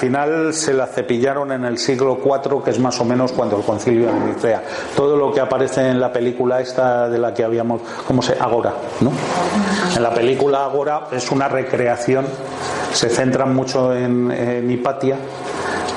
Final se la cepillaron en el siglo IV, que es más o menos cuando el concilio de Nicea. Todo lo que aparece en la película esta de la que habíamos, ¿cómo se? Agora, ¿no? En la película Agora es una recreación, se centran mucho en, en Hipatia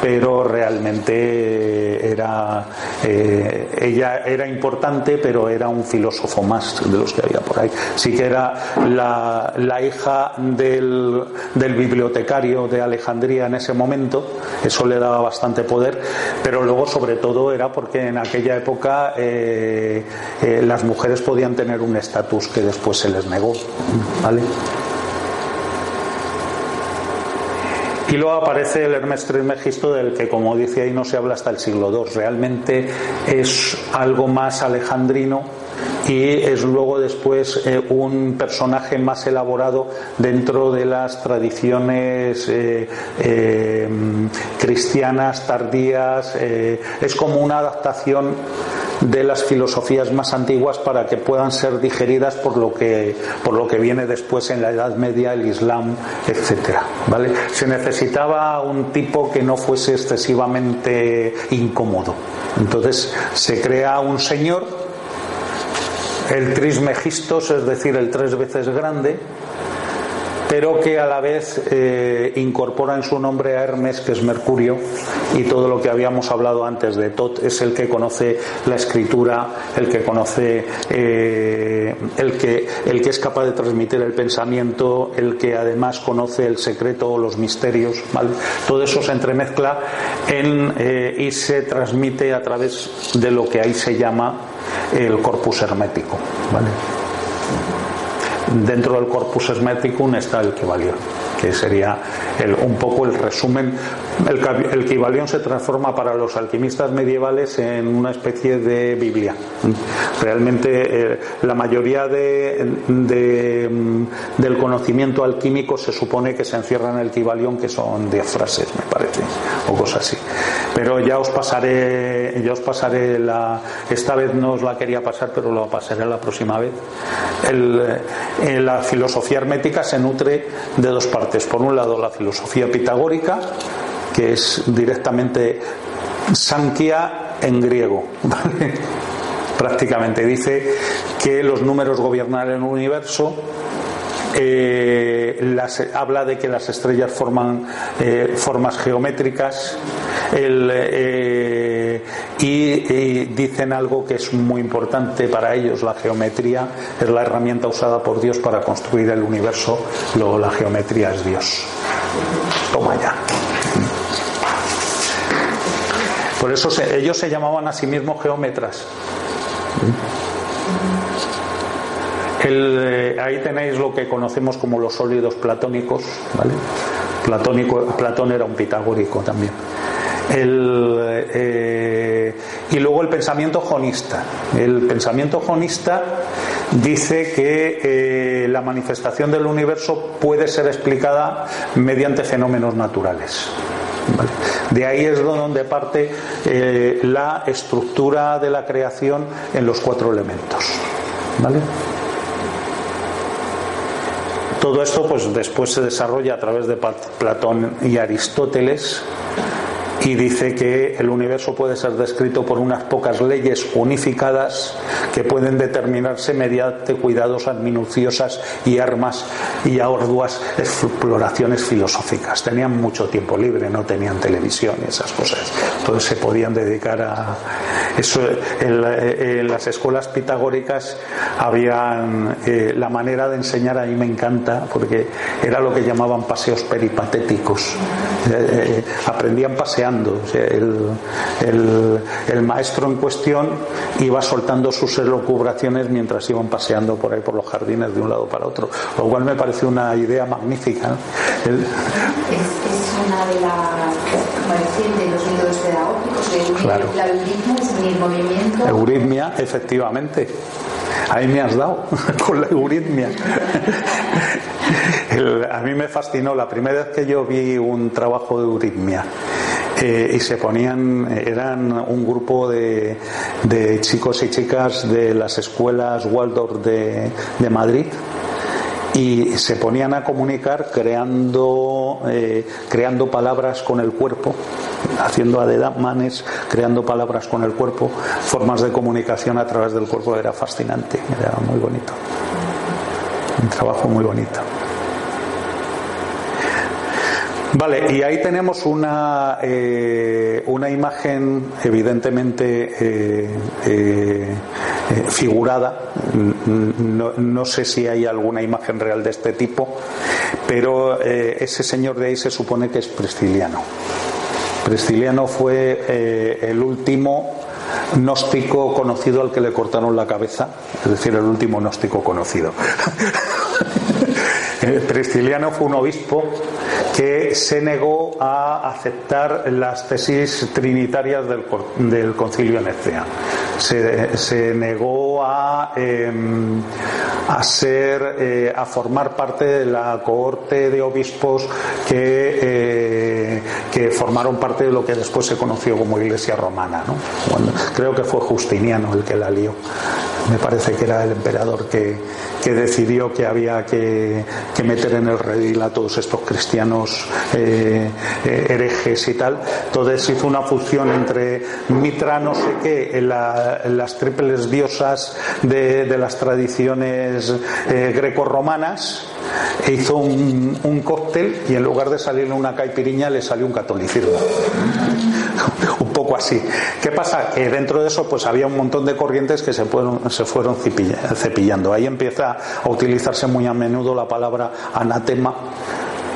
pero realmente era eh, ella era importante pero era un filósofo más de los que había por ahí sí que era la, hija del, del, bibliotecario de Alejandría en ese momento eso le daba bastante poder pero luego sobre todo era porque en aquella época eh, eh, las mujeres podían tener un estatus que después se les negó ¿vale? Y luego aparece el Hermes Trismegisto del que, como dice ahí, no se habla hasta el siglo II. Realmente es algo más alejandrino y es luego después eh, un personaje más elaborado dentro de las tradiciones eh, eh, cristianas tardías. es como una adaptación de las filosofías más antiguas para que puedan ser digeridas por lo que por lo que viene después en la Edad Media, el Islam, etcétera, ¿vale? Se necesitaba un tipo que no fuese excesivamente incómodo. Entonces se crea un señor, el Trismegistos, es decir, el tres veces grande, pero que a la vez eh, incorpora en su nombre a Hermes, que es Mercurio, y todo lo que habíamos hablado antes de Tot es el que conoce la escritura, el que conoce, eh, el, que, el que es capaz de transmitir el pensamiento, el que además conoce el secreto o los misterios, todo eso se entremezcla en, eh, y se transmite a través de lo que ahí se llama el corpus hermético. ¿vale? dentro del corpus hermeticum está el Kybalion, que sería un poco el resumen. El, el se transforma para los alquimistas medievales en una especie de Biblia. Realmente eh, la mayoría de, mm, del conocimiento alquímico se supone que se encierra en el Kybalion, que son 10 frases, me parece, o cosas así. Pero ya os pasaré, ya os pasaré la. Esta vez no os la quería pasar, pero lo pasaré la próxima vez. Eh, la filosofía hermética se nutre de dos partes. Por un lado, la filosofía pitagórica, que es directamente Sankhya en griego. Prácticamente dice que los números gobiernan el universo eh, habla de que las estrellas forman eh, formas geométricas eh, y, dicen algo que es muy importante para ellos. La geometría es la herramienta usada por Dios para construir el universo, luego la geometría es Dios. Toma ya. Por eso ellos se llamaban a sí mismos geómetras. Eh, ahí tenéis lo que conocemos como los sólidos platónicos, ¿vale? Platónico, Platón era un pitagórico también. Eh, y luego el pensamiento jonista. El pensamiento jonista dice que eh, la manifestación del universo puede ser explicada mediante fenómenos naturales. De ahí es donde parte la estructura de la creación en los cuatro elementos. ¿Vale? Todo esto pues después se desarrolla a través de Platón y Aristóteles y dice que el universo puede ser descrito por unas pocas leyes unificadas que pueden determinarse mediante cuidadosas, minuciosas y armas y arduas exploraciones filosóficas. Tenían mucho tiempo libre, no tenían televisión y esas cosas. Entonces se podían dedicar a eso. En, las escuelas pitagóricas habían eh, la manera de enseñar a mí me encanta porque era lo que llamaban paseos peripatéticos. Eh, eh, aprendían paseando. El, maestro en cuestión iba soltando sus elucubraciones mientras iban paseando por ahí por los jardines de un lado para otro, lo cual me parece una idea magnífica. es, una de las de los métodos pedagógicos, claro. la euritmia es el movimiento. Euritmia, efectivamente. Ahí me has dado con la euritmia. a mí me fascinó la primera vez que yo vi un trabajo de euritmia. Eh, y se ponían, eran un grupo de, chicos y chicas de las escuelas Waldorf de, de Madrid y se ponían a comunicar creando, eh, creando palabras con el cuerpo, haciendo ademanes, creando palabras con el cuerpo, formas de comunicación a través del cuerpo, era fascinante, era muy bonito. Un trabajo muy bonito. Vale, y ahí tenemos una, eh, una imagen evidentemente eh, eh, figurada. No, sé si hay alguna imagen real de este tipo, pero ese señor de ahí se supone que es Prisciliano. Prisciliano fue el último gnóstico conocido al que le cortaron la cabeza, es decir, el último gnóstico conocido. Prisciliano fue un obispo que se negó a aceptar las tesis trinitarias del, concilio de Nicea. Se, negó a, em, a ser eh, a formar parte de la cohorte de obispos eh, que formaron parte de lo que después se conoció como Iglesia Romana. creo que fue Justiniano el que la lió. Me parece que era el emperador que, decidió que había que, meter en el redil a todos estos cristianos eh, eh, herejes y tal. Entonces hizo una fusión entre Mitra, no sé qué, las triples diosas de, las tradiciones eh, greco-romanas, e hizo un, un, cóctel y en lugar de salirle una caipiriña le salió un catolicismo poco así. ¿Qué pasa? Que dentro de eso pues había un montón de corrientes que se fueron, se fueron cepillando. Ahí empieza a utilizarse muy a menudo la palabra anatema.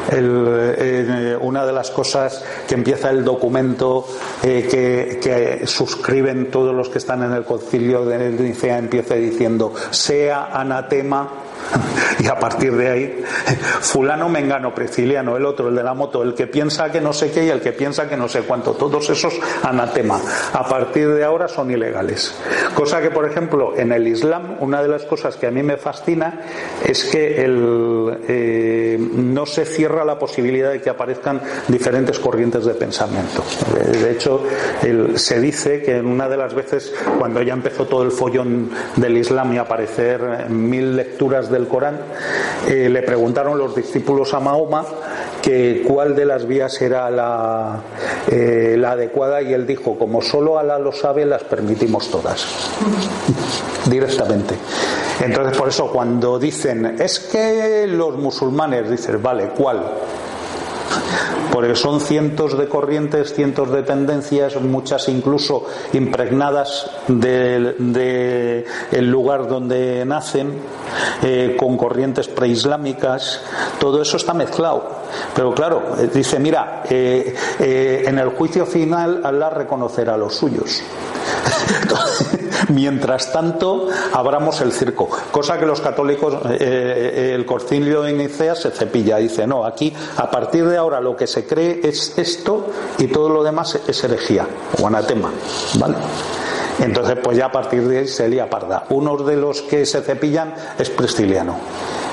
Eh, una de las cosas que empieza el documento eh, que, suscriben todos los que están en el concilio de Nicea empieza diciendo sea anatema y a partir de ahí, fulano, mengano, preciliano, el otro, el de la moto, el que piensa que no sé qué y el que piensa que no sé cuánto, todos esos anatema. A partir de ahora son ilegales. Cosa que, por ejemplo, en el Islam, una de las cosas que a mí me fascina es que el, eh, no se cierra la posibilidad de que aparezcan diferentes corrientes de pensamiento. De hecho, se dice que en una de las veces, cuando ya empezó todo el follón del Islam y aparecer mil lecturas del Corán, eh, le preguntaron los discípulos a Mahoma que cuál de las vías era la, eh, la adecuada y él dijo, como solo Alá lo sabe, las permitimos todas. Directamente. Entonces, por eso cuando dicen, es que los musulmanes, dicen, vale, ¿cuál? Porque son cientos de corrientes, cientos de tendencias, muchas incluso impregnadas del de el lugar donde nacen, eh, con corrientes preislámicas, todo eso está mezclado. Pero claro, eh, dice, mira, eh, en el juicio final Allah reconocerá los suyos. Mientras tanto, abramos el circo. Cosa que los católicos, eh, eh, el concilio de Nicea se cepilla. Dice, no, aquí a partir de ahora lo que se cree es esto y todo lo demás es herejía o anatema. ¿Vale? Entonces, pues ya a partir de ahí se lía parda. Uno de los que se cepillan es Prisciliano.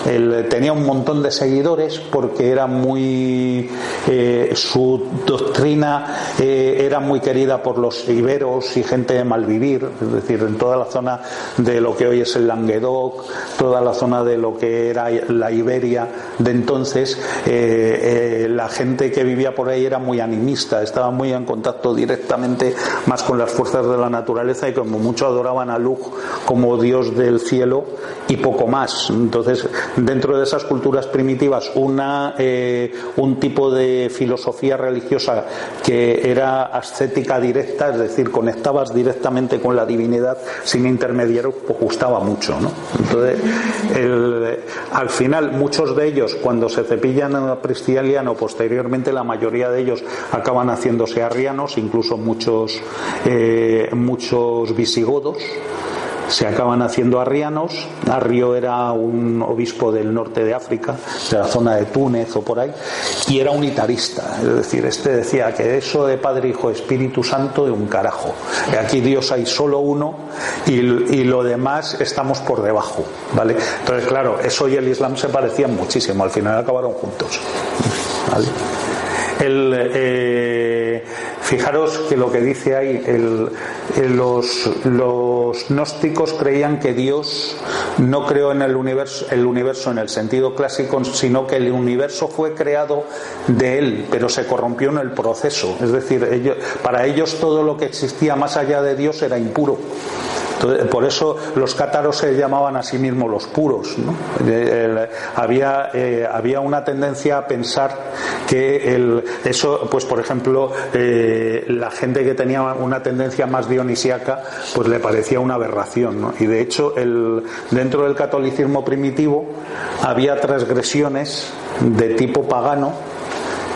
Él tenía un montón de seguidores porque era muy. Eh, su doctrina eh, era muy querida por los iberos y gente de malvivir, es decir, en toda la zona de lo que hoy es el Languedoc, toda la zona de lo que era la Iberia de entonces, eh, la gente que vivía por ahí era muy animista, estaba muy en contacto directamente más con las fuerzas de la naturaleza y como mucho adoraban a Lug como dios del cielo y poco más. Entonces, dentro de esas culturas primitivas, una, eh, un tipo de filosofía religiosa que era ascética directa, es decir, conectabas directamente con la divinidad sin intermediarios, pues gustaba mucho. ¿no? Entonces, al final, muchos de ellos, cuando se cepillan a Pristiliano, posteriormente la mayoría de ellos acaban haciéndose arrianos, incluso muchos, eh, muchos visigodos se acaban haciendo arrianos. Arrio era un obispo del norte de África, de la zona de Túnez o por ahí, y era unitarista. Es decir, este decía que eso de Padre, Hijo, Espíritu Santo de un carajo. Aquí Dios hay solo uno y, lo demás estamos por debajo. ¿vale? Entonces, claro, eso y el Islam se parecían muchísimo. Al final acabaron juntos. El, eh, fijaros que lo que dice ahí, los, gnósticos creían que Dios no creó en el universo, el universo en el sentido clásico, sino que el universo fue creado de él, pero se corrompió en el proceso. Es decir, para ellos todo lo que existía más allá de Dios era impuro por eso los cátaros se llamaban a sí mismos los puros. había, eh, había una tendencia a pensar que el, eso, pues por ejemplo, eh, la gente que tenía una tendencia más dionisíaca, pues le parecía una aberración. Y de hecho, el, dentro del catolicismo primitivo había transgresiones de tipo pagano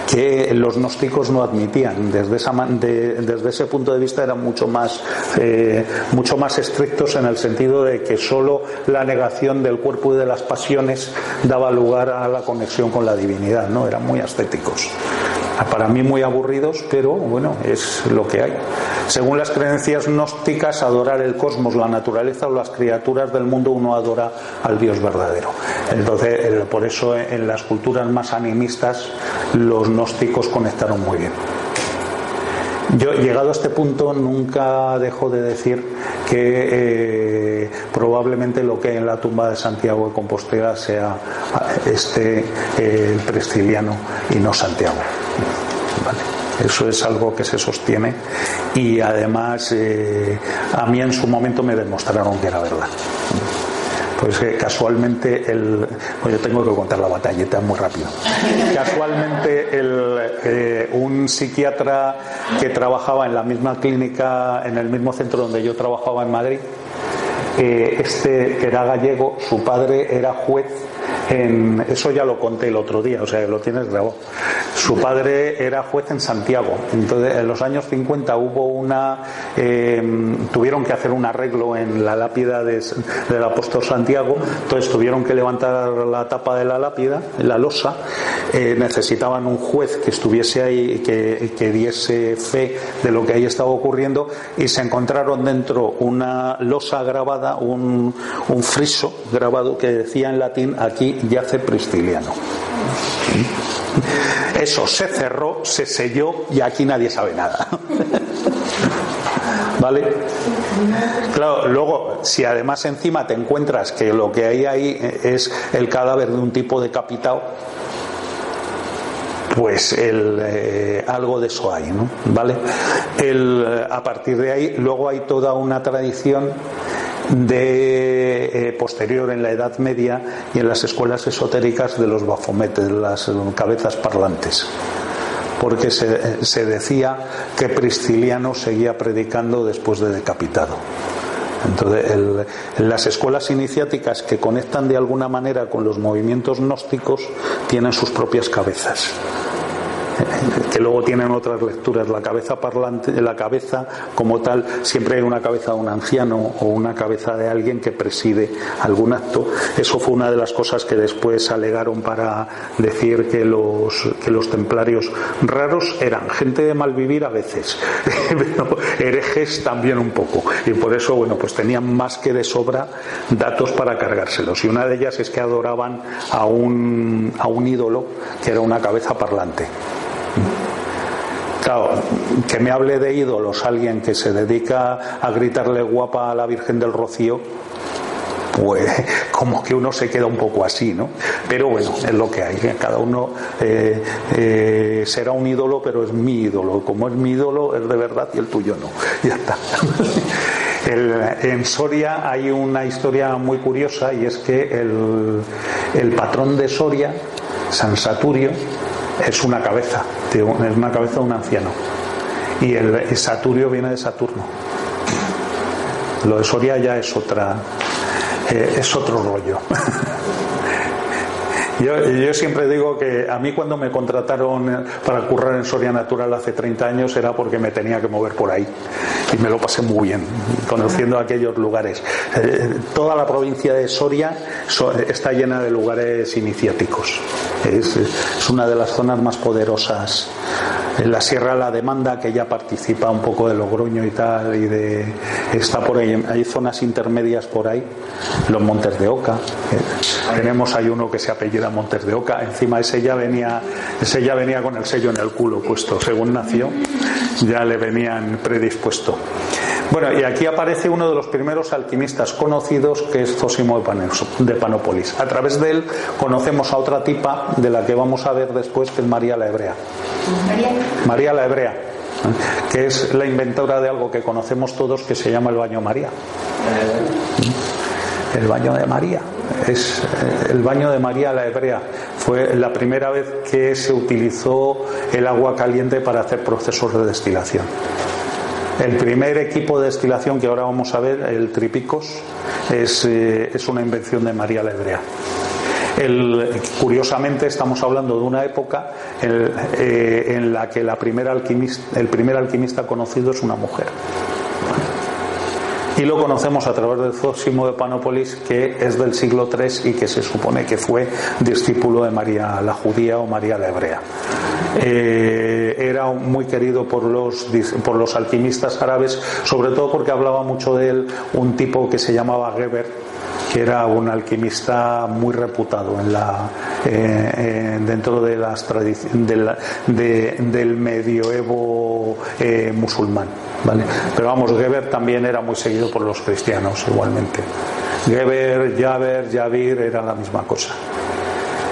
que los gnósticos no admitían. Desde, ese punto de vista eran mucho más, eh, mucho más estrictos en el sentido de que solo la negación del cuerpo y de las pasiones daba lugar a la conexión con la divinidad, ¿no? Eran muy ascéticos. Para mí muy aburridos, pero bueno, es lo que hay. Según las creencias gnósticas, adorar el cosmos, la naturaleza o las criaturas del mundo, uno adora al Dios verdadero. Entonces, por eso en las culturas más animistas, los gnósticos conectaron muy bien. Yo, llegado a este punto, nunca dejo de decir que eh, probablemente lo que hay en la tumba de Santiago de Compostela sea este eh, el prestiliano y no Santiago. Eso es algo que se sostiene y además eh, a mí en su momento me demostraron que era verdad. Pues que casualmente el. Pues yo tengo que contar la batalleta muy rápido. Casualmente el, eh, un psiquiatra que trabajaba en la misma clínica, en el mismo centro donde yo trabajaba en Madrid, eh, este que era gallego, su padre era juez en, eso ya lo conté el otro día, o sea, lo tienes grabado. Su padre era juez en Santiago. Entonces, en los años 50 hubo una. Eh, tuvieron que hacer un arreglo en la lápida del apóstol Santiago. Entonces, tuvieron que levantar la tapa de la lápida, la losa. Eh, necesitaban un juez que estuviese ahí que, que diese fe de lo que ahí estaba ocurriendo. Y se encontraron dentro una losa grabada, un, un friso grabado que decía en latín: aquí yace Prisciliano. Eso se cerró, se selló y aquí nadie sabe nada. ¿Vale? Claro, luego, si además encima te encuentras que lo que hay ahí es el cadáver de un tipo decapitado, pues el, eh, algo de eso hay, ¿no? ¿Vale? El, a partir de ahí, luego hay toda una tradición de eh, posterior en la Edad Media y en las escuelas esotéricas de los bafometes, las cabezas parlantes porque se, se, decía que Prisciliano seguía predicando después de decapitado. Entonces, las escuelas iniciáticas que conectan de alguna manera con los movimientos gnósticos tienen sus propias cabezas. que luego tienen otras lecturas. La cabeza parlante, la cabeza como tal, siempre hay una cabeza de un anciano o una cabeza de alguien que preside algún acto. Eso fue una de las cosas que después alegaron para decir que los, que los templarios raros eran gente de mal vivir a veces, pero herejes también un poco. Y por eso, bueno, pues tenían más que de sobra datos para cargárselos. Y una de ellas es que adoraban a un, a un ídolo que era una cabeza parlante. Claro, que me hable de ídolos alguien que se dedica a gritarle guapa a la Virgen del Rocío, pues como que uno se queda un poco así, ¿no? Pero bueno, es lo que hay. Cada uno eh, eh, será un ídolo, pero es mi ídolo. Como es mi ídolo, es de verdad y el tuyo no. Ya está. en Soria hay una historia muy curiosa y es que el, el patrón de Soria, San Saturio, es una cabeza, es una cabeza de un anciano. Y el, Saturio viene de Saturno. Lo de Soria ya es otra, eh, es otro rollo. Yo, siempre digo que a mí cuando me contrataron para currar en Soria Natural hace 30 años era porque me tenía que mover por ahí y me lo pasé muy bien conociendo aquellos lugares. Eh, toda la provincia de Soria está llena de lugares iniciáticos. Es, es una de las zonas más poderosas en la Sierra La Demanda, que ya participa un poco de Logroño y tal, y de está por ahí, hay zonas intermedias por ahí, los Montes de Oca. Eh, tenemos ahí uno que se apellida Montes de Oca, encima ese ya venía, ese ya venía con el sello en el culo puesto, según nació, ya le venían predispuesto. Bueno, y aquí aparece uno de los primeros alquimistas conocidos, que es Zósimo de Panópolis. A través de él conocemos a otra tipa de la que vamos a ver después, que es María la Hebrea. María, la Hebrea, que es la inventora de algo que conocemos todos que se llama el baño María. El baño de María. Es eh, el baño de María la Hebrea. Fue la primera vez que se utilizó el agua caliente para hacer procesos de destilación. El primer equipo de destilación que ahora vamos a ver, el Tripicos, es, eh, una invención de María la Hebrea. curiosamente estamos hablando de una época eh, en, la que la primera alquimista, el primer alquimista conocido es una mujer. Y lo conocemos a través del Zósimo de Panópolis, que es del siglo III y que se supone que fue discípulo de María la judía o María la hebrea. Eh, era muy querido por los, por los alquimistas árabes, sobre todo porque hablaba mucho de él un tipo que se llamaba Geber, que era un alquimista muy reputado la, eh, eh, dentro de las tradiciones del medioevo musulmán. ¿vale? Pero vamos, Geber también era muy seguido por los cristianos igualmente. Geber, Jaber, Yavir era la misma cosa.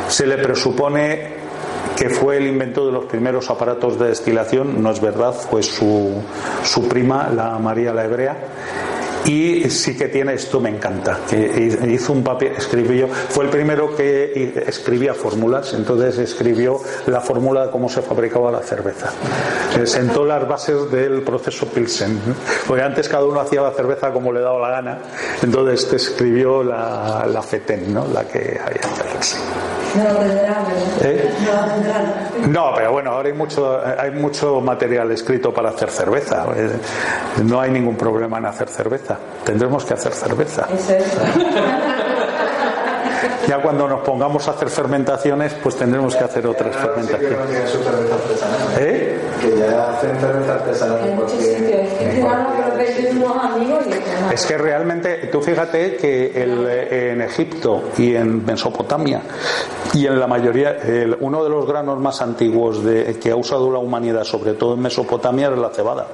Se le presupone que fue el inventor de los primeros aparatos de destilación, no es verdad, fue su, su prima, la María la Hebrea, y sí que tiene esto me encanta que hizo un papel escribió fue el primero que escribía fórmulas entonces escribió la fórmula de cómo se fabricaba la cerveza eh, sentó las bases del proceso Pilsen porque antes cada uno hacía la cerveza como le daba la gana entonces este escribió la, la FETEN ¿no? la que había que hacerse ¿Eh? No, pero bueno, ahora hay mucho, hay mucho material escrito para hacer cerveza. Eh, no hay ningún problema en hacer cerveza. Tendremos que hacer cerveza. Ya cuando nos pongamos a hacer fermentaciones, pues tendremos que hacer otras fermentaciones. ¿Eh? Que ya hacen cerveza artesanal. Es que realmente, tú fíjate que en Egipto y en Mesopotamia y en la mayoría, uno de los granos más antiguos de, que ha usado la humanidad, sobre todo en Mesopotamia, es la cebada.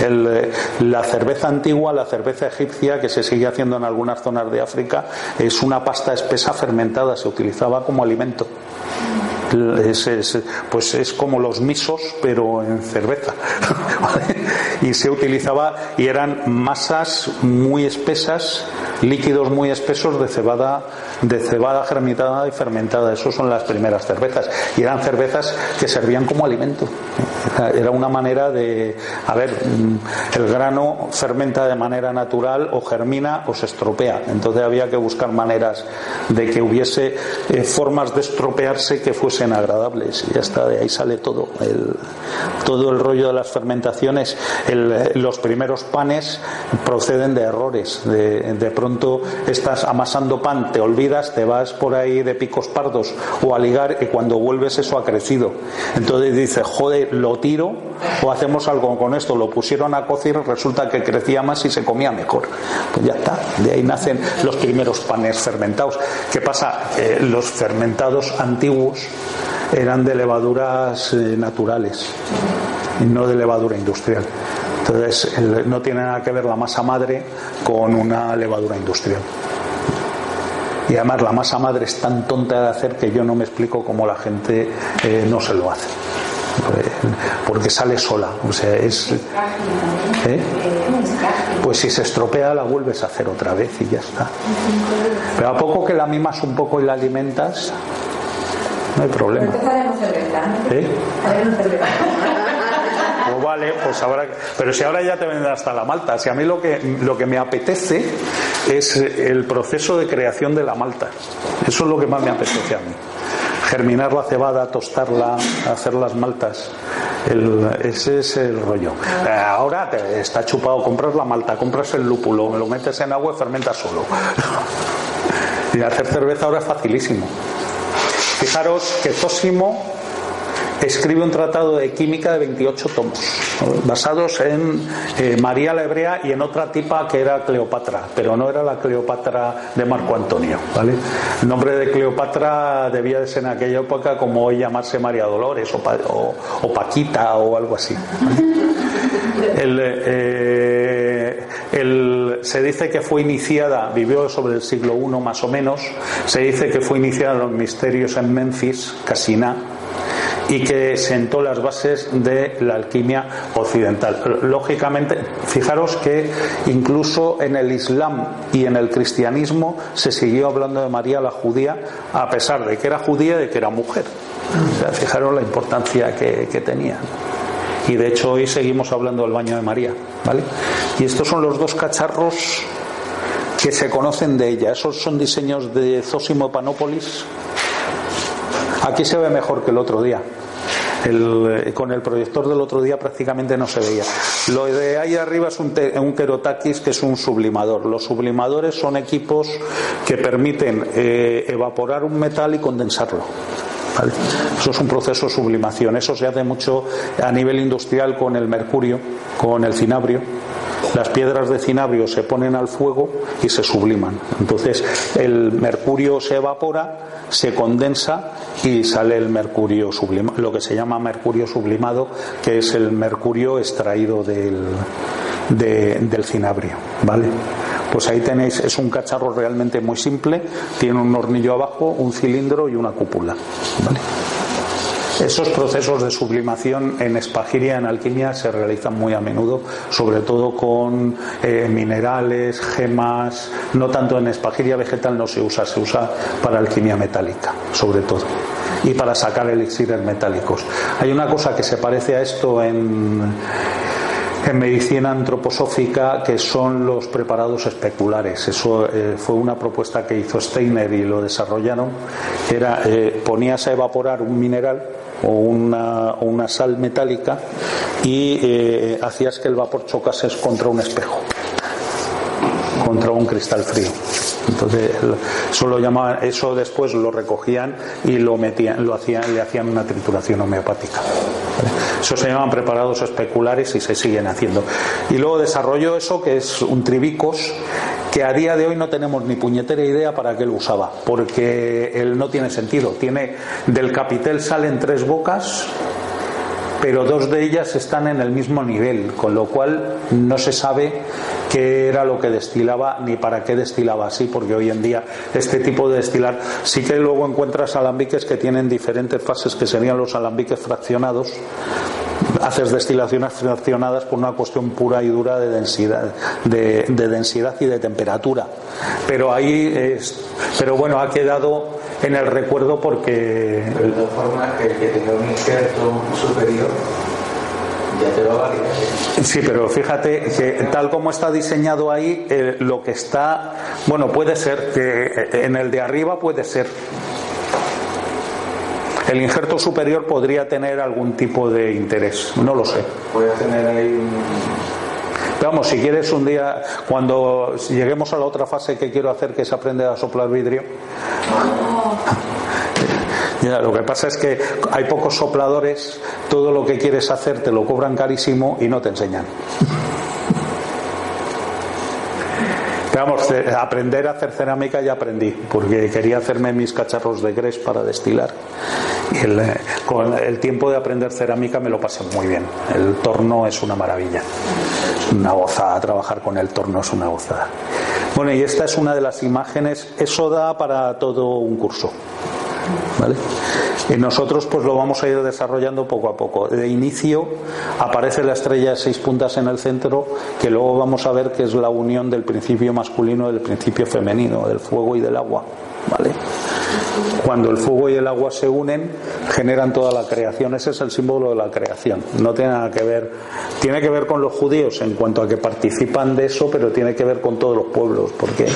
El, la cerveza antigua, la cerveza egipcia, que se sigue haciendo en algunas zonas de África, es una pasta espesa fermentada, se utilizaba como alimento. Es, pues es como los misos, pero en cerveza. y se utilizaba, y eran masas muy espesas líquidos muy espesos de cebada, de cebada germinada y fermentada. Esas son las primeras cervezas. Y eran cervezas que servían como alimento. Era una manera de, a ver, mm, el grano fermenta de manera natural o germina o se estropea. Entonces había que buscar maneras de que hubiese eh, formas de estropearse que fuesen agradables. Y ya está, de ahí sale todo. El, todo el rollo de las fermentaciones, los primeros panes proceden de errores. De, de pronto estás amasando pan, te olvidas, te vas por ahí de picos pardos o a ligar y cuando vuelves eso ha crecido. Entonces dices, joder, lo tiro o hacemos algo con esto. Lo pusieron a cocer, resulta que crecía más y se comía mejor. Pues ya está, de ahí nacen los primeros panes fermentados. ¿Qué pasa? Los fermentados antiguos eran de levaduras eh, naturales y no de levadura industrial. Entonces, no tiene nada que ver la masa madre con una levadura industrial. Y además la masa madre es tan tonta de hacer que yo no me explico cómo la gente eh, no se lo hace. Porque sale sola. O sea, es. ¿eh? Pues si se estropea la vuelves a hacer otra vez y ya está. Pero a poco que la mimas un poco y la alimentas, no hay problema. ¿Eh? Pues vale, pues ahora, pero si ahora ya te venden hasta la malta, si a mí lo que, lo que me apetece es el proceso de creación de la malta, eso es lo que más me apetece a mí. Germinar la cebada, tostarla, hacer las maltas. ese es el rollo. Ahora te está chupado, compras la malta, compras el lúpulo, lo metes en agua y fermentas solo. Y hacer cerveza ahora es facilísimo. Fijaros que Zósimo escribe un tratado de química de 28 tomos, basados en eh, María la Hebrea y en otra tipa que era Cleopatra, pero no era la Cleopatra de Marco Antonio. ¿vale? El nombre de Cleopatra debía de ser en aquella época como hoy llamarse María Dolores o, Paquita o algo así. Eh, se dice que fue iniciada, vivió sobre el siglo I más o menos, se dice que fue iniciada en los misterios en Memphis, Casina, y que sentó las bases de la alquimia occidental. Lógicamente, fijaros que incluso en el Islam y en el cristianismo se siguió hablando de María la judía, a pesar de que era judía y de que era mujer. fijaros la importancia que, tenía. Y de hecho hoy seguimos hablando del baño de María, ¿vale? Y estos son los dos cacharros que se conocen de ella. Esos son diseños de Zósimo Panópolis, Aquí se ve mejor que el otro día. Eh, con el proyector del otro día prácticamente no se veía. Lo de ahí arriba es un, Kerotakis que es un sublimador. Los sublimadores son equipos que permiten eh, evaporar un metal y condensarlo. Eso es un proceso de sublimación. Eso se hace mucho a nivel industrial con el mercurio, con el cinabrio. Las piedras de cinabrio se ponen al fuego y se subliman. Entonces el mercurio se evapora se condensa y sale el mercurio sublimado, lo que se llama mercurio sublimado, que es el mercurio extraído del, del cinabrio, ¿vale? Pues ahí tenéis, es un cacharro realmente muy simple, tiene un hornillo abajo, un cilindro y una cúpula. Esos procesos de sublimación en espagiria, en alquimia, se realizan muy a menudo, sobre todo con eh, minerales, gemas, no tanto en espagiria vegetal no se usa, se usa para alquimia metálica, sobre todo, y para sacar elixires metálicos. Hay una cosa que se parece a esto en, en medicina antroposófica que son los preparados especulares. Eso eh, fue una propuesta que hizo Steiner y lo desarrollaron. Era eh, ponías a evaporar un mineral o una, sal metálica y eh, hacías que el vapor chocase contra un espejo, contra un cristal frío. Entonces, eso lo llamaban, eso después lo recogían y lo metían, lo hacían, le hacían una trituración homeopática. Eso se llaman preparados especulares y se siguen haciendo. Y luego desarrolló eso que es un tribicos que a día de hoy no tenemos ni puñetera idea para qué lo usaba, porque él no tiene sentido. Tiene del capitel salen tres bocas, pero dos de ellas están en el mismo nivel, con lo cual no se sabe qué era lo que destilaba ni para qué destilaba así, porque hoy en día este tipo de destilar sí que luego encuentras alambiques que tienen diferentes fases, que serían los alambiques fraccionados, haces destilaciones fraccionadas por una cuestión pura y dura de densidad, de, densidad y de temperatura. Pero ahí es, pero bueno, ha quedado en el recuerdo porque. de todas formas, el que tenga un injerto superior ya te va a valer. Sí, pero fíjate que tal como está diseñado ahí, eh, lo que está, bueno, puede ser que eh, en el de arriba puede ser el injerto superior podría tener algún tipo de interés, no lo sé. Puede tener ahí Vamos, si quieres un día, cuando lleguemos a la otra fase que quiero hacer, que es aprender a soplar vidrio. lo que pasa es que hay pocos sopladores, todo lo que quieres hacer te lo cobran carísimo y no te enseñan. Vamos, aprender a hacer cerámica ya aprendí, porque quería hacerme mis cacharros de grés para destilar. Eh, con el tiempo de aprender cerámica me lo pasé muy bien. El torno es una maravilla. Una gozada, trabajar con el torno es una gozada. Bueno, y esta es una de las imágenes, eso da para todo un curso. ¿Vale? Y nosotros pues lo vamos a ir desarrollando poco a poco. De inicio aparece la estrella de seis puntas en el centro, que luego vamos a ver que es la unión del principio masculino y del principio femenino, del fuego y del agua. ¿Vale? Cuando el fuego y el agua se unen, generan toda la creación. Ese es el símbolo de la creación. No tiene nada que ver, tiene que ver con los judíos en cuanto a que participan de eso, pero tiene que ver con todos los pueblos, porque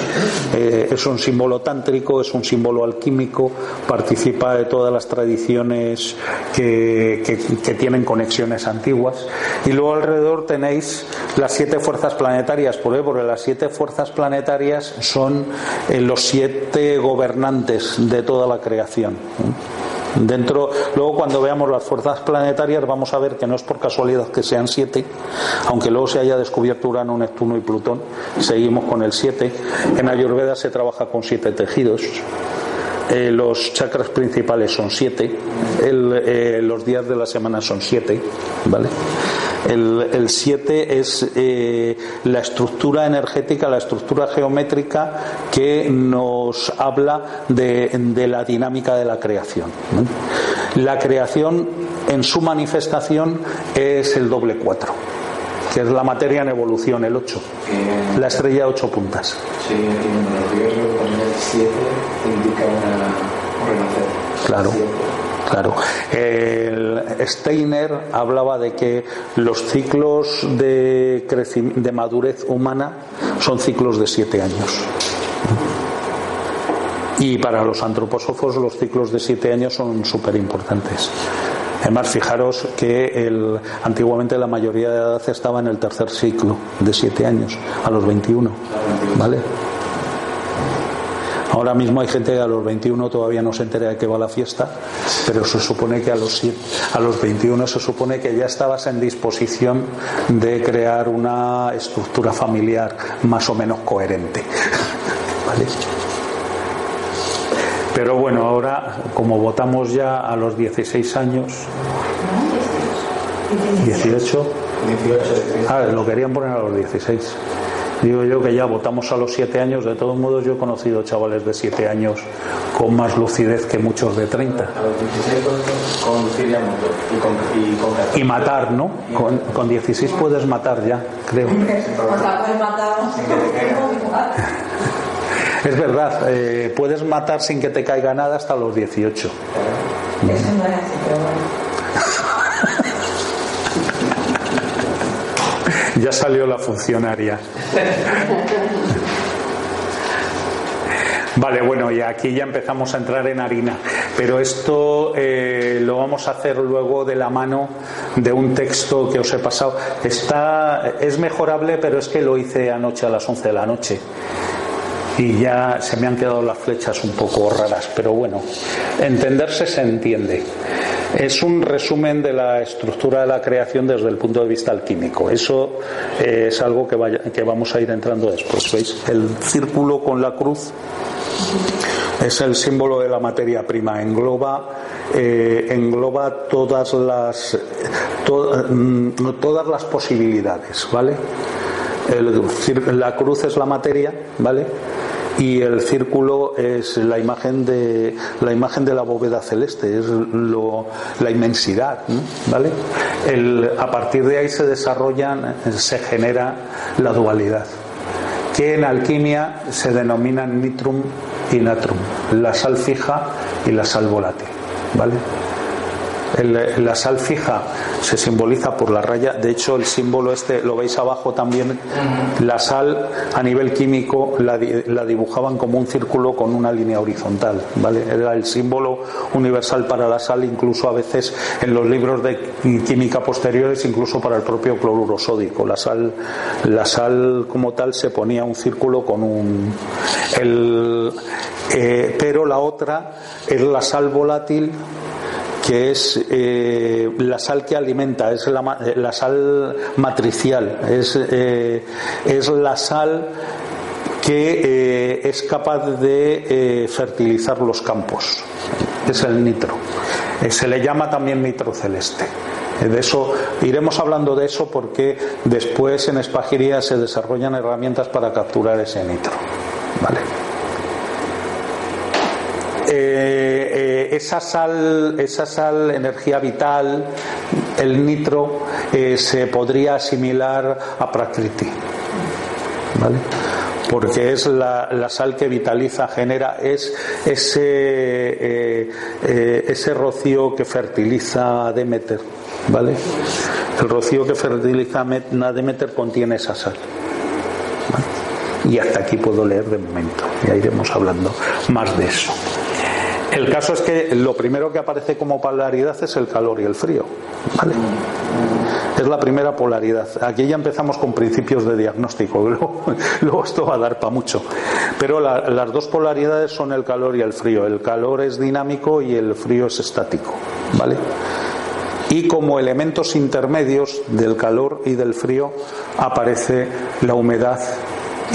eh, es un símbolo tántrico, es un símbolo alquímico, participa de todas las tradiciones que, tienen conexiones antiguas. Y luego alrededor tenéis las siete fuerzas planetarias. ¿Por qué? Porque las siete fuerzas planetarias son eh, los siete gobernantes de toda la creación. Dentro, luego cuando veamos las fuerzas planetarias vamos a ver que no es por casualidad que sean siete, aunque luego se haya descubierto Urano, Neptuno y Plutón, seguimos con el siete. En Ayurveda se trabaja con siete tejidos. Eh, los chakras principales son siete, eh, los días de la semana son siete, ¿vale? El 7 es eh, la estructura energética, la estructura geométrica que nos habla de, la dinámica de la creación. La creación en su manifestación es el doble 4 que es la materia en evolución, el 8. La estrella de 8 puntas. Sí, en el 7 indica una, renacer. Claro. Claro. El Steiner hablaba de que los ciclos de, de madurez humana son ciclos de siete años. Y para los antropósofos los ciclos de siete años son súper importantes. Además, fijaros que el, antiguamente la mayoría de edad estaba en el tercer ciclo de siete años, a los 21. ¿Vale? Ahora mismo hay gente que a los 21 todavía no se entera de que va la fiesta, pero se supone que a los, a los 21 se supone que ya estabas en disposición de crear una estructura familiar más o menos coherente. ¿Vale? Pero bueno, ahora como votamos ya a los 16 años, 18, ah, lo querían poner a los 16. Digo yo que ya votamos a los siete años, de todos modos yo he conocido chavales de siete años con más lucidez que muchos de 30. A los 16 conducir ya motor y, y, matar, ¿no? Con, con 16 puedes matar ya, creo. Es verdad, eh, puedes matar sin que te caiga nada hasta los 18. Eso no es así, pero bueno. Ya salió la funcionaria. Vale, bueno, y aquí ya empezamos a entrar en harina, pero esto eh, lo vamos a hacer luego de la mano de un texto que os he pasado. Está, es mejorable, pero es que lo hice anoche a las 11 de la noche y ya se me han quedado las flechas un poco raras, pero bueno, entenderse se entiende. Es un resumen de la estructura de la creación desde el punto de vista alquímico. Eso eh, es algo que, que vamos a ir entrando después. ¿Veis? El círculo con la cruz es el símbolo de la materia prima. Engloba, eh, engloba todas las mm, todas las posibilidades, ¿vale? la cruz es la materia, ¿vale? Y el círculo es la imagen de la imagen de la bóveda celeste, es lo, la inmensidad, ¿vale? El, a partir de ahí se desarrollan, se genera la dualidad, que en alquimia se denominan nitrum y natrum, la sal fija y la sal volátil, ¿vale? La sal fija se simboliza por la raya, de hecho el símbolo este lo veis abajo también, la sal a nivel químico la, dibujaban como un círculo con una línea horizontal, ¿vale? Era el símbolo universal para la sal, incluso a veces en los libros de química posteriores, incluso para el propio cloruro sódico. La sal, la sal como tal se ponía un círculo con un... El, eh, pero la otra es la sal volátil que es eh, la sal que alimenta, es la, la sal matricial, es, eh, es la sal que eh, es capaz de fertilizar los campos, es el nitro. se le llama también nitro celeste. De eso iremos hablando de eso porque después en espagiría se desarrollan herramientas para capturar ese nitro. ¿Vale? Esa sal, esa sal, energía vital, el nitro, eh, se podría asimilar a Prakriti. ¿Vale? porque es la, sal que vitaliza, genera, es ese, eh, eh, ese rocío que fertiliza Demeter, ¿vale? El rocío que fertiliza Demeter contiene esa sal. Y hasta aquí puedo leer de momento, ya iremos hablando más de eso. El caso es que lo primero que aparece como polaridad es el calor y el frío. ¿vale? Es la primera polaridad. Aquí ya empezamos con principios de diagnóstico, luego, esto va a dar para mucho. Pero las dos polaridades son el calor y el frío. El calor es dinámico y el frío es estático. ¿vale? Y como elementos intermedios del calor y del frío aparece la humedad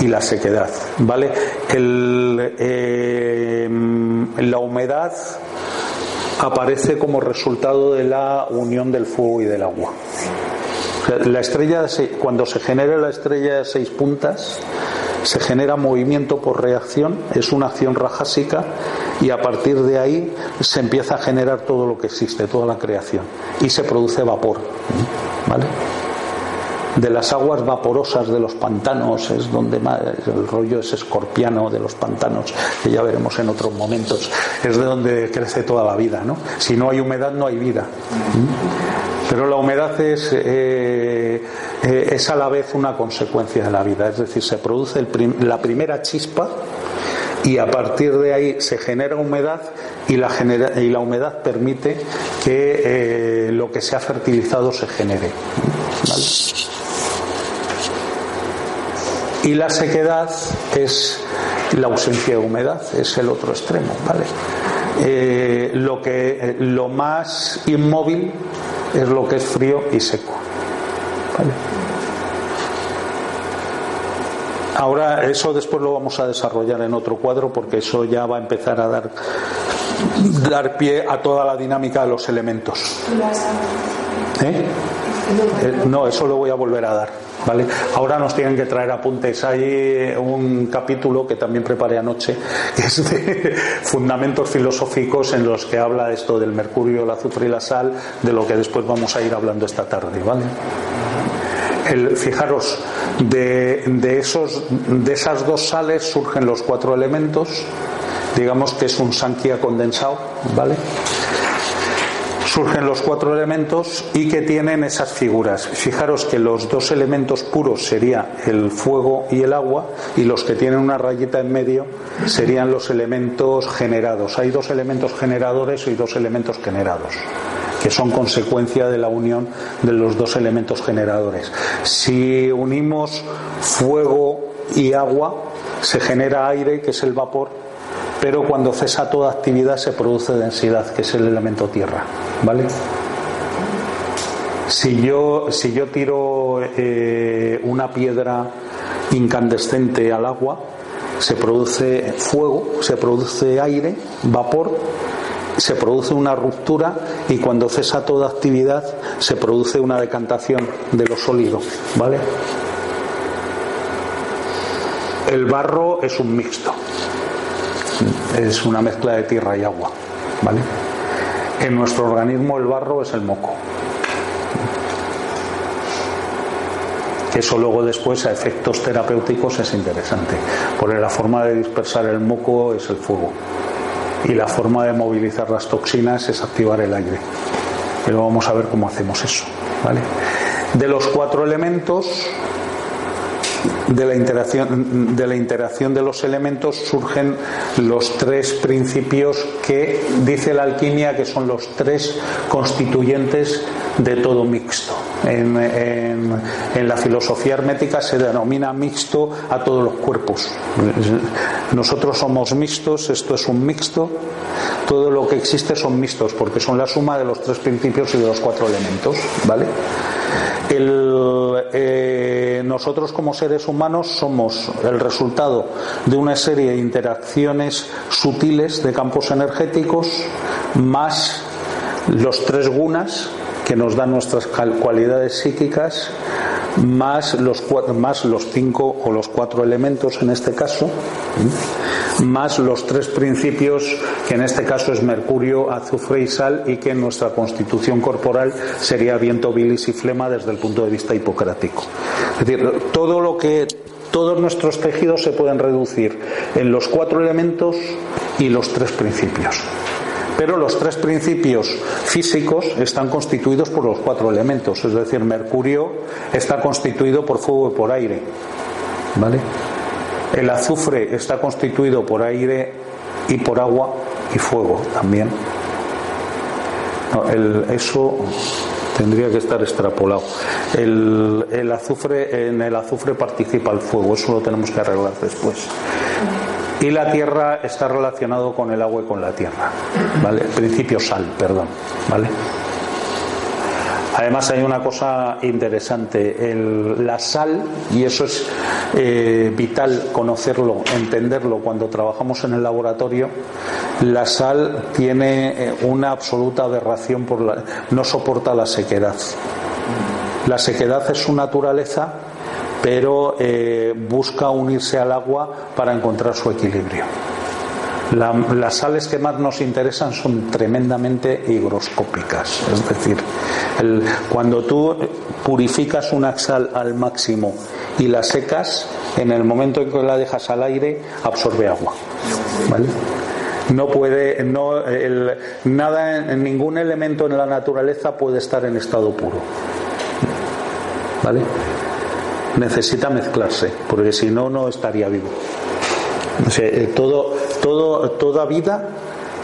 y la sequedad, ¿vale? Eh, la humedad aparece como resultado de la unión del fuego y del agua. La estrella, cuando se genera la estrella de seis puntas, se genera movimiento por reacción, es una acción rajásica y a partir de ahí se empieza a generar todo lo que existe, toda la creación y se produce vapor, ¿vale? De las aguas vaporosas de los pantanos, es donde el rollo es escorpiano de los pantanos, que ya veremos en otros momentos, es de donde crece toda la vida, ¿no? Si no hay humedad no hay vida. ¿Mm? Pero la humedad es, eh, eh, es a la vez una consecuencia de la vida, es decir, se produce la primera chispa y a partir de ahí se genera humedad y la, y la humedad permite que eh, lo que se ha fertilizado se genere. Y la sequedad es la ausencia de humedad, es el otro extremo, ¿vale? Eh, lo, que, lo más inmóvil es lo que es frío y seco. ¿vale? Ahora eso después lo vamos a desarrollar en otro cuadro porque eso ya va a empezar a dar, dar pie a toda la dinámica de los elementos. ¿Eh? Eh, no, eso lo voy a volver a dar. ¿vale? Ahora nos tienen que traer apuntes. Hay un capítulo que también preparé anoche, que es de fundamentos filosóficos en los que habla esto del mercurio, el azufre y la sal, de lo que después vamos a ir hablando esta tarde, ¿vale? El, fijaros, de, de, esos, de esas dos sales surgen los cuatro elementos, digamos que es un Sankhya condensado, ¿vale? Surgen los cuatro elementos y que tienen esas figuras. Fijaros que los dos elementos puros serían el fuego y el agua y los que tienen una rayita en medio serían los elementos generados. Hay dos elementos generadores y dos elementos generados que son consecuencia de la unión de los dos elementos generadores. Si unimos fuego y agua, se genera aire, que es el vapor, pero cuando cesa toda actividad se produce densidad, que es el elemento tierra. ¿Vale? Si yo, si yo tiro eh, una piedra incandescente al agua, se produce fuego, se produce aire, vapor, se produce una ruptura y cuando cesa toda actividad se produce una decantación de lo sólido, ¿vale? El barro es un mixto, es una mezcla de tierra y agua. ¿vale? En nuestro organismo el barro es el moco. Eso luego después a efectos terapéuticos es interesante, porque la forma de dispersar el moco es el fuego y la forma de movilizar las toxinas es activar el aire. Pero vamos a ver cómo hacemos eso. ¿vale? De los cuatro elementos, de la interacción de la interacción de los elementos surgen los tres principios que dice la alquimia que son los tres constituyentes de todo mixto. En, en, la filosofía hermética se denomina mixto a todos los cuerpos. Nosotros somos mixtos, esto es un mixto, todo lo que existe son mixtos porque son la suma de los tres principios y de los cuatro elementos, ¿vale? Eh, nosotros como seres humanos somos el resultado de una serie de interacciones sutiles de campos energéticos más los tres gunas que nos dan nuestras cualidades psíquicas más los más los cinco o los cuatro elementos en este caso más los tres principios que en este caso es mercurio, azufre y sal y que en nuestra constitución corporal sería viento, bilis y flema desde el punto de vista hipocrático. Es decir, todo lo que todos nuestros tejidos se pueden reducir en los cuatro elementos y los tres principios. Pero los tres principios físicos están constituidos por los cuatro elementos, es decir, Mercurio está constituido por fuego y por aire. ¿Vale? El azufre está constituido por aire y por agua y fuego también. eso tendría que estar extrapolado. El, el, azufre, en el azufre participa el fuego, eso lo tenemos que arreglar después. Y la tierra está relacionado con el agua y con la tierra. ¿Vale? Principio sal, perdón. ¿Vale? Además hay una cosa interesante, la sal, y eso es eh, vital conocerlo, entenderlo cuando trabajamos en el laboratorio, la sal tiene eh, una absoluta aberración por la, no soporta la sequedad. La sequedad es su naturaleza, pero eh, busca unirse al agua para encontrar su equilibrio las sales que más nos interesan son tremendamente higroscópicas, es decir, cuando tú purificas una sal al máximo y la secas, en el momento en que la dejas al aire, absorbe agua. No puede, no, nada, ningún elemento en la naturaleza puede estar en estado puro. ¿Vale? Necesita mezclarse, porque si no, no estaría vivo. Eh, todo, todo, toda vida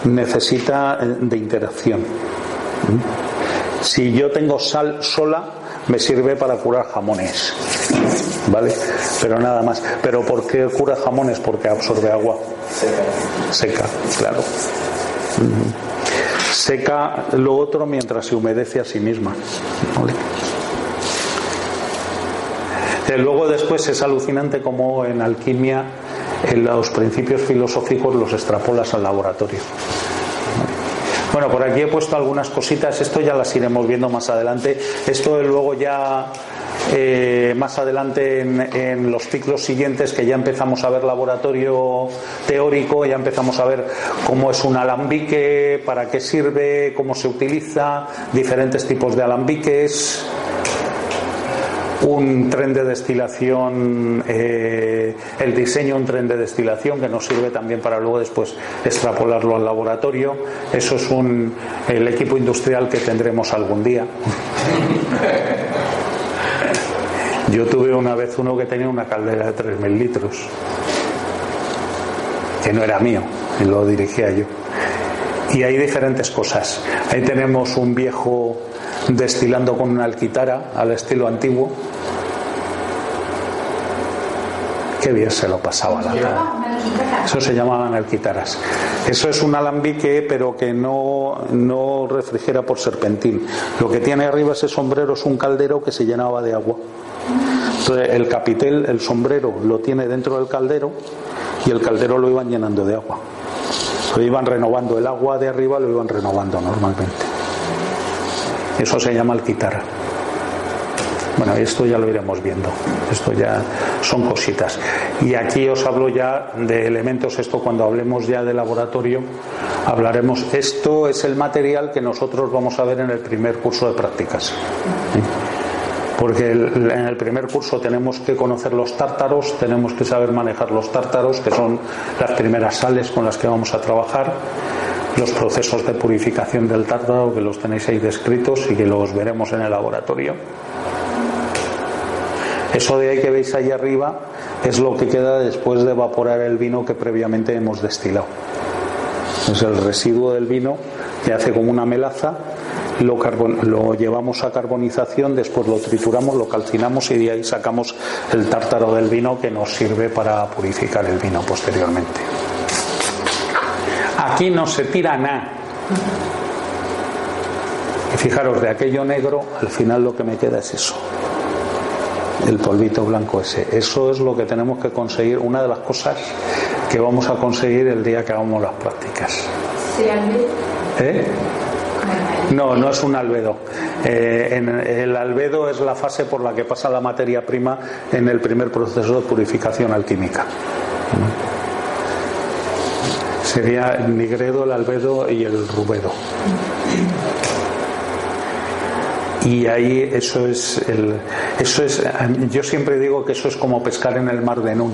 necesita eh, de interacción. Si yo tengo sal sola, me sirve para curar jamones. ¿Vale? Pero nada más. ¿Pero por qué cura jamones? Porque absorbe agua. Seca, claro. ¿Mm? Seca lo otro mientras se humedece a sí misma. ¿Vale? Eh, luego después es alucinante como en alquimia en los principios filosóficos los extrapolas al laboratorio. Bueno, por aquí he puesto algunas cositas, esto ya las iremos viendo más adelante. Esto luego ya eh, más adelante en, en, los ciclos siguientes que ya empezamos a ver laboratorio teórico, ya empezamos a ver cómo es un alambique, para qué sirve, cómo se utiliza, diferentes tipos de alambiques un tren de destilación, eh, el diseño de un tren de destilación que nos sirve también para luego después extrapolarlo al laboratorio. Eso es un, el equipo industrial que tendremos algún día. Yo tuve una vez uno que tenía una caldera de 3.000 litros, que no era mío, y lo dirigía yo. Y hay diferentes cosas. Ahí tenemos un viejo destilando con una alquitara al estilo antiguo. Qué bien se lo pasaba la Eso se llamaban alquitaras. Eso es un alambique, pero que no, no refrigera por serpentín. Lo que tiene arriba ese sombrero es un caldero que se llenaba de agua. Entonces, el capitel, el sombrero, lo tiene dentro del caldero y el caldero lo iban llenando de agua. Lo iban renovando, el agua de arriba lo iban renovando normalmente. Eso se llama alquitar. Bueno, esto ya lo iremos viendo. Esto ya son cositas. Y aquí os hablo ya de elementos. Esto cuando hablemos ya de laboratorio, hablaremos. Esto es el material que nosotros vamos a ver en el primer curso de prácticas. Porque en el primer curso tenemos que conocer los tártaros, tenemos que saber manejar los tártaros, que son las primeras sales con las que vamos a trabajar los procesos de purificación del tártaro que los tenéis ahí descritos y que los veremos en el laboratorio. Eso de ahí que veis ahí arriba es lo que queda después de evaporar el vino que previamente hemos destilado. Es el residuo del vino que hace como una melaza, lo, lo llevamos a carbonización, después lo trituramos, lo calcinamos y de ahí sacamos el tártaro del vino que nos sirve para purificar el vino posteriormente. Aquí no se tira nada. Y fijaros, de aquello negro, al final lo que me queda es eso. El polvito blanco ese. Eso es lo que tenemos que conseguir, una de las cosas que vamos a conseguir el día que hagamos las prácticas. ¿Eh? No, no es un albedo. Eh, el albedo es la fase por la que pasa la materia prima en el primer proceso de purificación alquímica. Sería el nigredo, el albedo y el rubedo. Y ahí eso es el, eso es yo siempre digo que eso es como pescar en el mar de Nun,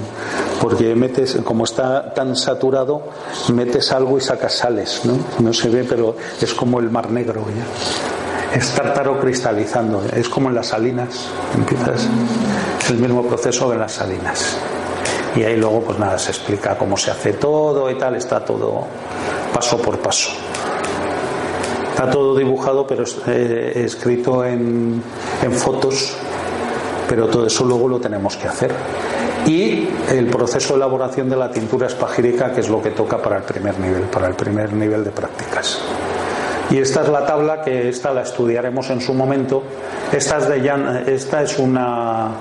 porque metes como está tan saturado, metes algo y sacas sales, ¿no? No se ve, pero es como el mar negro ya. Es tártaro cristalizando, es como en las salinas, empiezas es el mismo proceso de las salinas y ahí luego pues nada se explica cómo se hace todo y tal, está todo paso por paso. Está todo dibujado pero eh, escrito en, en fotos, pero todo eso luego lo tenemos que hacer. Y el proceso de elaboración de la tintura espagírica, que es lo que toca para el primer nivel, para el primer nivel de prácticas. Y esta es la tabla que esta la estudiaremos en su momento. Esta es, de esta es una,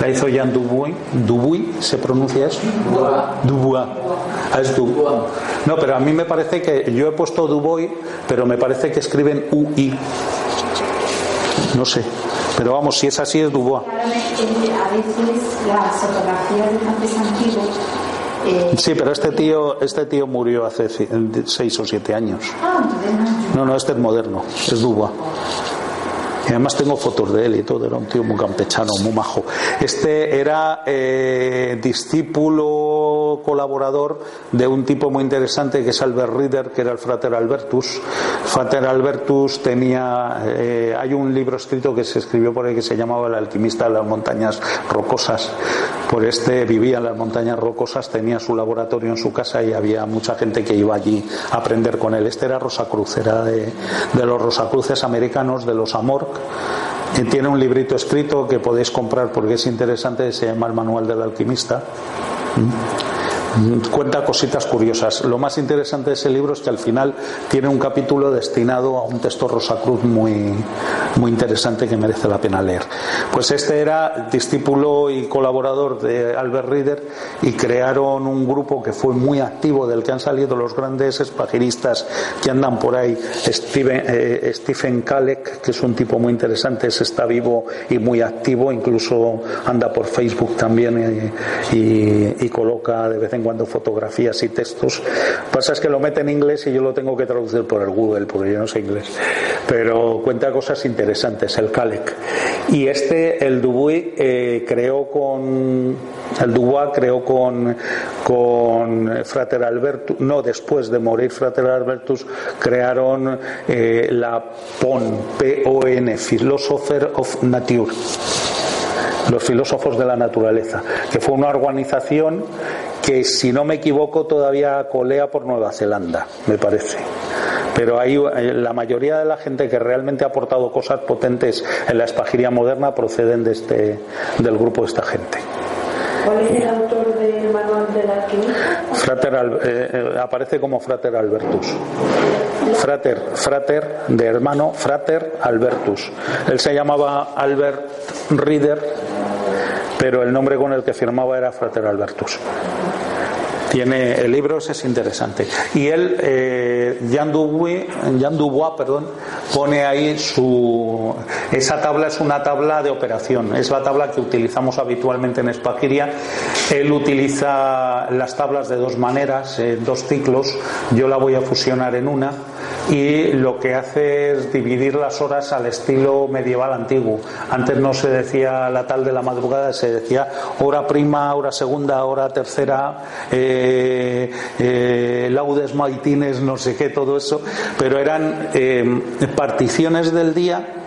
la hizo Jean Dubuy. Dubuy, ¿se pronuncia eso? Dubois. Ah, es Dubois. No, pero a mí me parece que yo he puesto Dubois, pero me parece que escriben UI. No sé. Pero vamos, si es así, es Dubois. A veces las fotografías de eh, Sí, pero este tío, este tío murió hace seis o siete años. Ah, no, no, este es moderno, es Dubois. Y además tengo fotos de él y todo, era un tío muy campechano, muy majo. Este era eh, discípulo colaborador de un tipo muy interesante que es Albert Rieder, que era el Frater Albertus. Frater Albertus tenía, eh, hay un libro escrito que se escribió por ahí que se llamaba El alquimista de las montañas rocosas. Por este vivía en las montañas rocosas, tenía su laboratorio en su casa y había mucha gente que iba allí a aprender con él. Este era Rosacruz, era de, los Rosacruces americanos, de los Amor tiene un librito escrito que podéis comprar porque es interesante, se llama El Manual del Alquimista. Cuenta cositas curiosas. Lo más interesante de ese libro es que al final tiene un capítulo destinado a un texto Rosacruz muy, muy interesante que merece la pena leer. Pues este era discípulo y colaborador de Albert Reader y crearon un grupo que fue muy activo, del que han salido los grandes espagiristas que andan por ahí. Eh, Stephen Kalek, que es un tipo muy interesante, está vivo y muy activo, incluso anda por Facebook también y, y coloca de vez en cuando fotografías y textos. Pasa es que lo mete en inglés y yo lo tengo que traducir por el Google, porque yo no sé inglés. Pero cuenta cosas interesantes, el Kalek. Y este, el Dubuy, eh, creó con. El Dubois creó con, con Frater Albertus, no, después de morir Frater Albertus, crearon eh, la PON, P-O-N, Philosopher of Nature los filósofos de la naturaleza, que fue una organización que si no me equivoco todavía colea por Nueva Zelanda, me parece. Pero hay eh, la mayoría de la gente que realmente ha aportado cosas potentes en la espagiría moderna proceden de este, del grupo de esta gente. ¿Cuál es el autor del manual del alquimista? Frater, eh, eh, aparece como Frater Albertus. Frater, frater de hermano, Frater Albertus. Él se llamaba Albert Rieder pero el nombre con el que firmaba era Frater Albertus. Tiene, el libro es interesante. Y él, eh, Jean, Dubois, Jean perdón, pone ahí su. Esa tabla es una tabla de operación, es la tabla que utilizamos habitualmente en Espagiria. Él utiliza las tablas de dos maneras, dos ciclos. Yo la voy a fusionar en una y lo que hace es dividir las horas al estilo medieval antiguo. Antes no se decía la tal de la madrugada, se decía hora prima, hora segunda, hora tercera, eh, eh, laudes maitines, no sé qué, todo eso, pero eran eh, particiones del día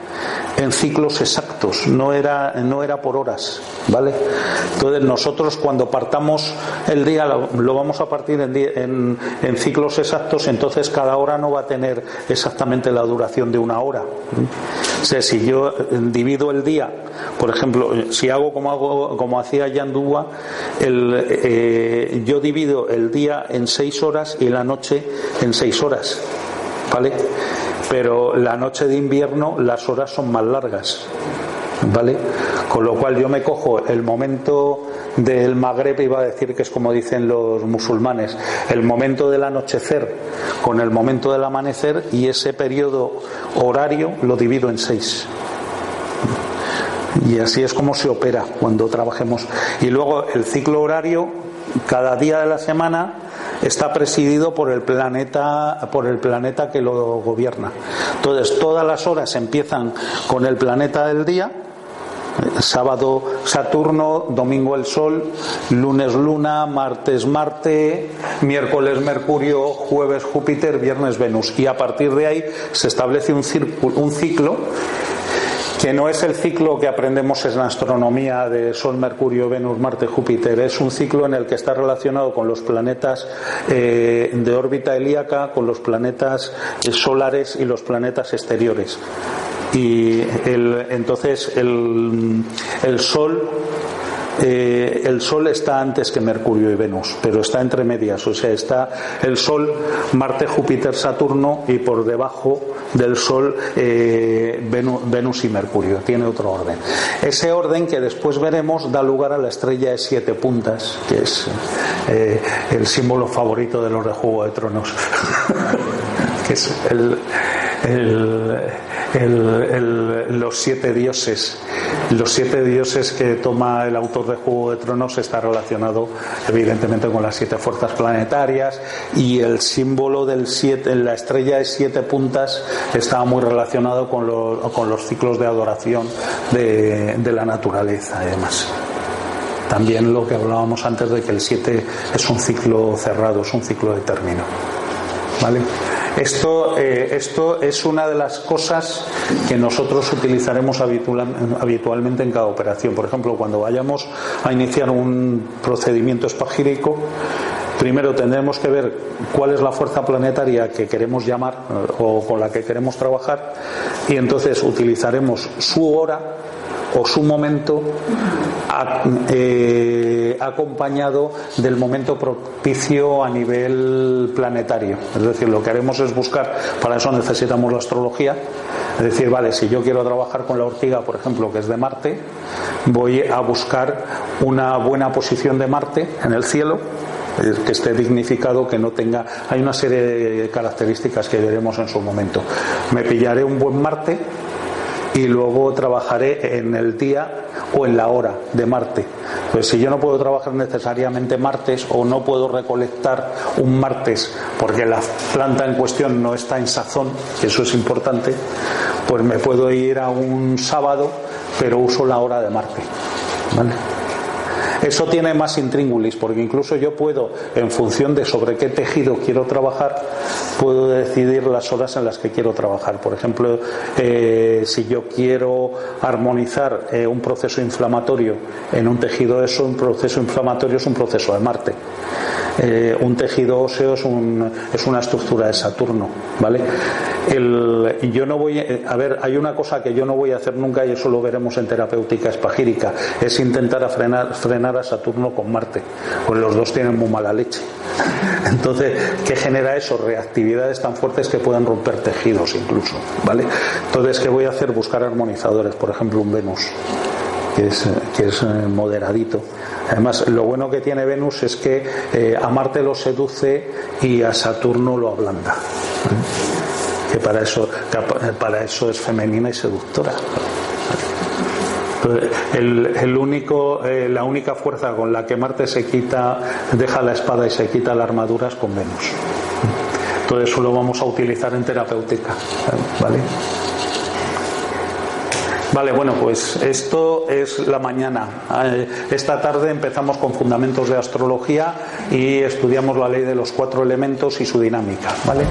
en ciclos exactos, no era, no era por horas, ¿vale? Entonces nosotros cuando partamos el día lo, vamos a partir en, en, ciclos exactos, entonces cada hora no va a tener exactamente la duración de una hora. O sea, si yo divido el día, por ejemplo, si hago como hago, como hacía Yandúa, el, eh, yo divido el día en seis horas y la noche en seis horas, ¿vale? Pero la noche de invierno las horas son más largas. ¿Vale? Con lo cual yo me cojo el momento del Magreb, iba a decir que es como dicen los musulmanes, el momento del anochecer con el momento del amanecer y ese periodo horario lo divido en seis. Y así es como se opera cuando trabajemos. Y luego el ciclo horario, cada día de la semana, está presidido por el planeta por el planeta que lo gobierna. Entonces, todas las horas empiezan con el planeta del día sábado Saturno, domingo el Sol, lunes Luna, martes Marte, miércoles Mercurio, jueves Júpiter, viernes Venus. Y a partir de ahí se establece un, un ciclo que no es el ciclo que aprendemos en astronomía de Sol, Mercurio, Venus, Marte, Júpiter, es un ciclo en el que está relacionado con los planetas eh, de órbita helíaca, con los planetas eh, solares y los planetas exteriores. Y entonces el, el Sol eh, el Sol está antes que Mercurio y Venus, pero está entre medias, o sea, está el Sol, Marte, Júpiter, Saturno y por debajo del Sol eh, Venus, y Mercurio, tiene otro orden. Ese orden que después veremos da lugar a la estrella de siete puntas, que es eh, el símbolo favorito de los de Juego de Tronos, que es el los siete dioses. Los siete dioses que toma el autor de Juego de Tronos está relacionado evidentemente con las siete fuerzas planetarias y el símbolo del siete, la estrella de siete puntas está muy relacionado con, con los ciclos de adoración de, de la naturaleza y demás. También lo que hablábamos antes de que el siete es un ciclo cerrado, es un ciclo de término. ¿Vale? Esto, eh, esto es una de las cosas que nosotros utilizaremos habitualmente en cada operación. Por ejemplo, cuando vayamos a iniciar un procedimiento espagírico, primero tendremos que ver cuál es la fuerza planetaria que queremos llamar eh, o con la que queremos trabajar y entonces utilizaremos su hora o su momento eh, acompañado del momento propicio a nivel planetario. Es decir, lo que haremos es buscar, para eso necesitamos la astrología, es decir, vale, si yo quiero trabajar con la ortiga, por ejemplo, que es de Marte, voy a buscar una buena posición de Marte en el cielo que esté dignificado, que no tenga. Hay una serie de características que veremos en su momento. Me pillaré un buen Marte y luego trabajaré en el día o en la hora de Marte. Pues si yo no puedo trabajar necesariamente martes o no puedo recolectar un martes porque la planta en cuestión no está en sazón, eso es importante, pues me puedo ir a un sábado, pero uso la hora de Marte. ¿Vale? Eso tiene más intríngulis, porque incluso yo puedo, en función de sobre qué tejido quiero trabajar, puedo decidir las horas en las que quiero trabajar. Por ejemplo, eh, si yo quiero armonizar eh, un proceso inflamatorio en un tejido eso, un proceso inflamatorio es un proceso de Marte. Eh, un tejido óseo es, un, es, una estructura de Saturno, ¿vale? El, yo no voy a ver, hay una cosa que yo no voy a hacer nunca y eso lo veremos en terapéutica espagírica, es intentar frenar, frenar a Saturno con Marte, pues los dos tienen muy mala leche. Entonces, ¿qué genera eso? Reactividades tan fuertes que puedan romper tejidos incluso, ¿vale? Entonces, ¿qué voy a hacer? Buscar armonizadores, por ejemplo, un Venus, que es, eh, moderadito Además, lo bueno que tiene Venus es que eh, a Marte lo seduce y a Saturno lo ablanda. que para eso, para eso es femenina y seductora. El, único, eh, la única fuerza con la que Marte se quita, deja la espada y se quita la armadura es con Venus. Todo eso lo vamos a utilizar en terapéutica. ¿Vale? Vale, bueno, pues esto es la mañana. Eh, esta tarde empezamos con fundamentos de astrología y estudiamos la ley de los cuatro elementos y su dinámica, ¿vale?